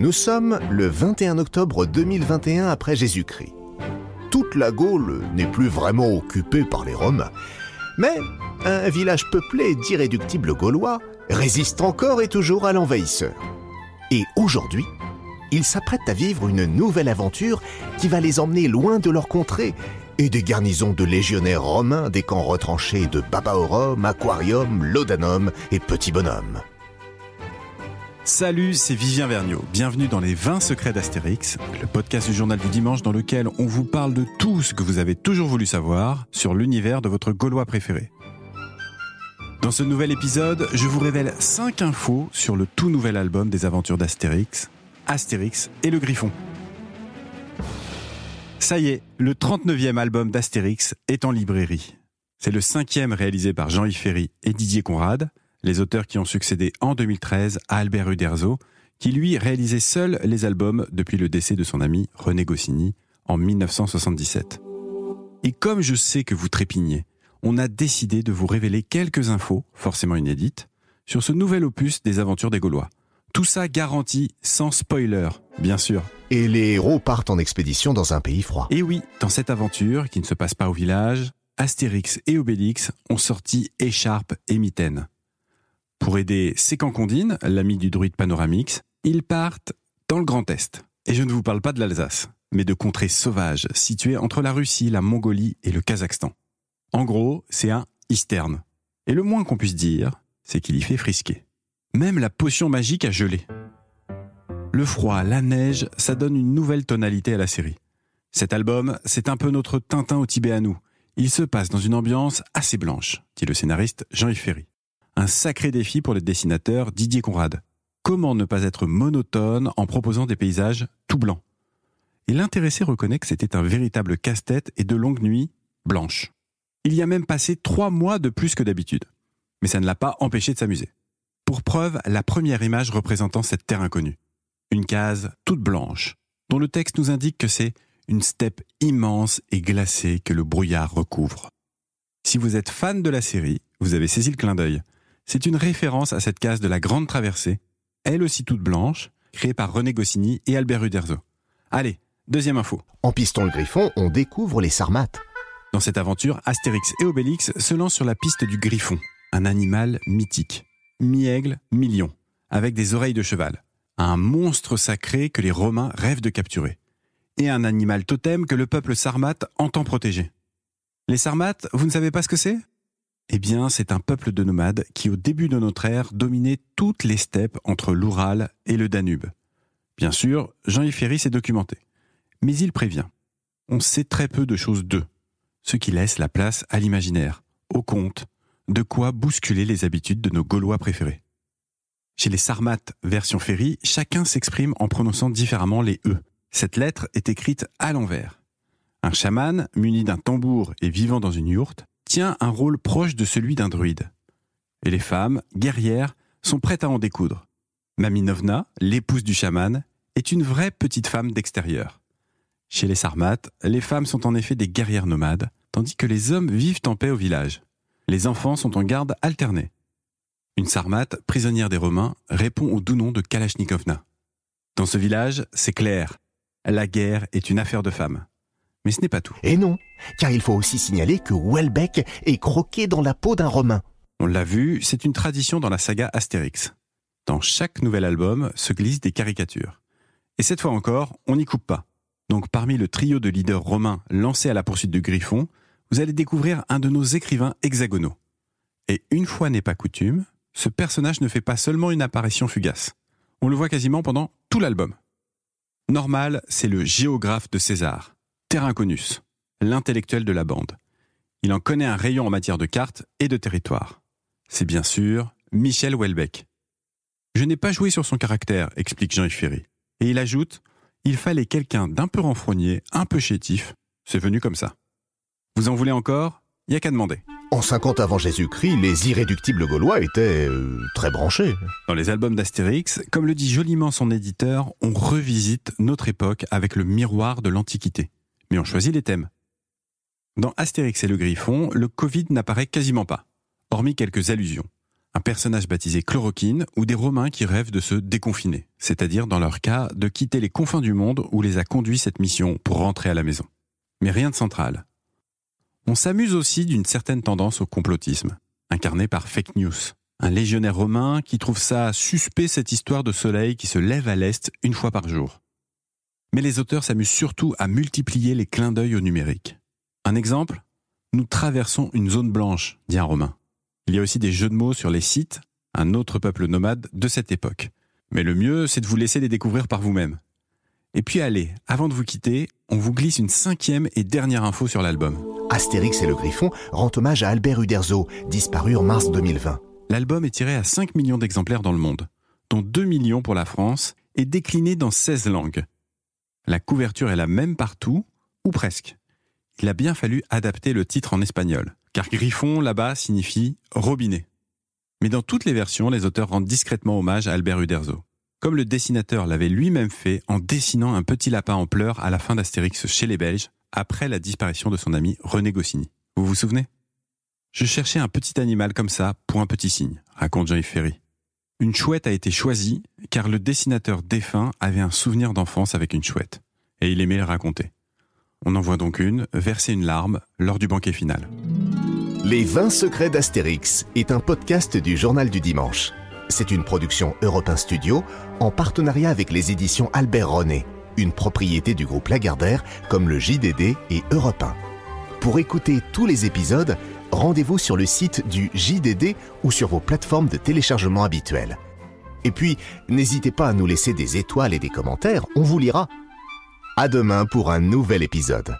Nous sommes le 21 octobre 2021 après Jésus-Christ. Toute la Gaule n'est plus vraiment occupée par les Romains, mais un village peuplé d'irréductibles Gaulois résiste encore et toujours à l'envahisseur. Et aujourd'hui, ils s'apprêtent à vivre une nouvelle aventure qui va les emmener loin de leur contrée et des garnisons de légionnaires romains des camps retranchés de Babaorum, Aquarium, Laudanum et Petit Bonhomme. Salut, c'est Vivien Vergniaud. Bienvenue dans les 20 secrets d'Astérix, le podcast du journal du dimanche dans lequel on vous parle de tout ce que vous avez toujours voulu savoir sur l'univers de votre Gaulois préféré. Dans ce nouvel épisode, je vous révèle 5 infos sur le tout nouvel album des aventures d'Astérix, Astérix et le Griffon. Ça y est, le 39e album d'Astérix est en librairie. C'est le cinquième réalisé par Jean-Yves Ferry et Didier Conrad, les auteurs qui ont succédé en 2013 à Albert Uderzo, qui lui réalisait seul les albums depuis le décès de son ami René Goscinny en 1977. Et comme je sais que vous trépignez, on a décidé de vous révéler quelques infos, forcément inédites, sur ce nouvel opus des aventures des Gaulois. Tout ça garanti sans spoiler, bien sûr. Et les héros partent en expédition dans un pays froid. Et oui, dans cette aventure, qui ne se passe pas au village, Astérix et Obélix ont sorti écharpe et mitaine. Pour aider Sécancondine, l'ami du druide Panoramix, ils partent dans le Grand Est. Et je ne vous parle pas de l'Alsace, mais de contrées sauvages situées entre la Russie, la Mongolie et le Kazakhstan. En gros, c'est un Eastern. Et le moins qu'on puisse dire, c'est qu'il y fait frisquer. Même la potion magique a gelé. Le froid, la neige, ça donne une nouvelle tonalité à la série. Cet album, c'est un peu notre Tintin au Tibet à nous. Il se passe dans une ambiance assez blanche, dit le scénariste Jean-Yves Ferry. Un sacré défi pour le dessinateur Didier Conrad. Comment ne pas être monotone en proposant des paysages tout blancs? Et l'intéressé reconnaît que c'était un véritable casse-tête et de longues nuits blanches. Il y a même passé trois mois de plus que d'habitude. Mais ça ne l'a pas empêché de s'amuser. Pour preuve, la première image représentant cette terre inconnue. Une case toute blanche, dont le texte nous indique que c'est une steppe immense et glacée que le brouillard recouvre. Si vous êtes fan de la série, vous avez saisi le clin d'œil. C'est une référence à cette case de la Grande Traversée, elle aussi toute blanche, créée par René Goscinny et Albert Uderzo. Allez, deuxième info. En piston le griffon, on découvre les sarmates. Dans cette aventure, Astérix et Obélix se lancent sur la piste du griffon, un animal mythique. Mi-aigle, mi-lion, avec des oreilles de cheval. Un monstre sacré que les Romains rêvent de capturer. Et un animal totem que le peuple sarmate entend protéger. Les Sarmates, vous ne savez pas ce que c'est? Eh bien, c'est un peuple de nomades qui, au début de notre ère, dominait toutes les steppes entre l'Oural et le Danube. Bien sûr, Jean-Yves Ferry s'est documenté. Mais il prévient. On sait très peu de choses d'eux ce qui laisse la place à l'imaginaire, au conte, de quoi bousculer les habitudes de nos Gaulois préférés. Chez les Sarmates version Ferry, chacun s'exprime en prononçant différemment les E. Cette lettre est écrite à l'envers. Un chaman, muni d'un tambour et vivant dans une yourte, tient un rôle proche de celui d'un druide. Et les femmes, guerrières, sont prêtes à en découdre. Maminovna, l'épouse du chaman, est une vraie petite femme d'extérieur. Chez les Sarmates, les femmes sont en effet des guerrières nomades, tandis que les hommes vivent en paix au village. Les enfants sont en garde alternée. Une Sarmate, prisonnière des Romains, répond au doux nom de Kalachnikovna. Dans ce village, c'est clair. La guerre est une affaire de femmes. Mais ce n'est pas tout. Et non, car il faut aussi signaler que Welbeck est croqué dans la peau d'un Romain. On l'a vu, c'est une tradition dans la saga Astérix. Dans chaque nouvel album se glissent des caricatures. Et cette fois encore, on n'y coupe pas. Donc parmi le trio de leaders romains lancés à la poursuite du Griffon, vous allez découvrir un de nos écrivains hexagonaux. Et une fois n'est pas coutume, ce personnage ne fait pas seulement une apparition fugace. On le voit quasiment pendant tout l'album. Normal, c'est le géographe de César, Terraconus, l'intellectuel de la bande. Il en connaît un rayon en matière de cartes et de territoire. C'est bien sûr Michel Houellebecq. Je n'ai pas joué sur son caractère, explique Jean-Yves Ferry. Et il ajoute il fallait quelqu'un d'un peu renfrogné, un peu chétif. C'est venu comme ça. Vous en voulez encore? Il y a qu'à demander. En 50 avant Jésus-Christ, les irréductibles gaulois étaient euh, très branchés. Dans les albums d'Astérix, comme le dit joliment son éditeur, on revisite notre époque avec le miroir de l'Antiquité. Mais on choisit les thèmes. Dans Astérix et le Griffon, le Covid n'apparaît quasiment pas, hormis quelques allusions. un personnage baptisé Chloroquine ou des Romains qui rêvent de se déconfiner, c'est-à-dire dans leur cas de quitter les confins du monde où les a conduits cette mission pour rentrer à la maison. Mais rien de central. On s'amuse aussi d'une certaine tendance au complotisme, incarnée par fake news, un légionnaire romain qui trouve ça suspect cette histoire de soleil qui se lève à l'est une fois par jour. Mais les auteurs s'amusent surtout à multiplier les clins d'œil au numérique. Un exemple Nous traversons une zone blanche, dit un romain. Il y a aussi des jeux de mots sur les sites, un autre peuple nomade de cette époque. Mais le mieux, c'est de vous laisser les découvrir par vous-même. Et puis allez, avant de vous quitter, on vous glisse une cinquième et dernière info sur l'album. Astérix et le Griffon rend hommage à Albert Uderzo, disparu en mars 2020. L'album est tiré à 5 millions d'exemplaires dans le monde, dont 2 millions pour la France, et décliné dans 16 langues. La couverture est la même partout, ou presque. Il a bien fallu adapter le titre en espagnol, car Griffon là-bas signifie robinet. Mais dans toutes les versions, les auteurs rendent discrètement hommage à Albert Uderzo comme le dessinateur l'avait lui-même fait en dessinant un petit lapin en pleurs à la fin d'Astérix chez les Belges, après la disparition de son ami René Goscinny. Vous vous souvenez? Je cherchais un petit animal comme ça pour un petit signe, raconte Jean-Yves Ferry. Une chouette a été choisie car le dessinateur défunt avait un souvenir d'enfance avec une chouette, et il aimait le raconter. On en voit donc une verser une larme lors du banquet final. Les 20 secrets d'Astérix est un podcast du Journal du Dimanche. C'est une production Europe Studio en partenariat avec les éditions Albert René, une propriété du groupe Lagardère comme le JDD et Europe 1. Pour écouter tous les épisodes, rendez-vous sur le site du JDD ou sur vos plateformes de téléchargement habituelles. Et puis, n'hésitez pas à nous laisser des étoiles et des commentaires, on vous lira. À demain pour un nouvel épisode.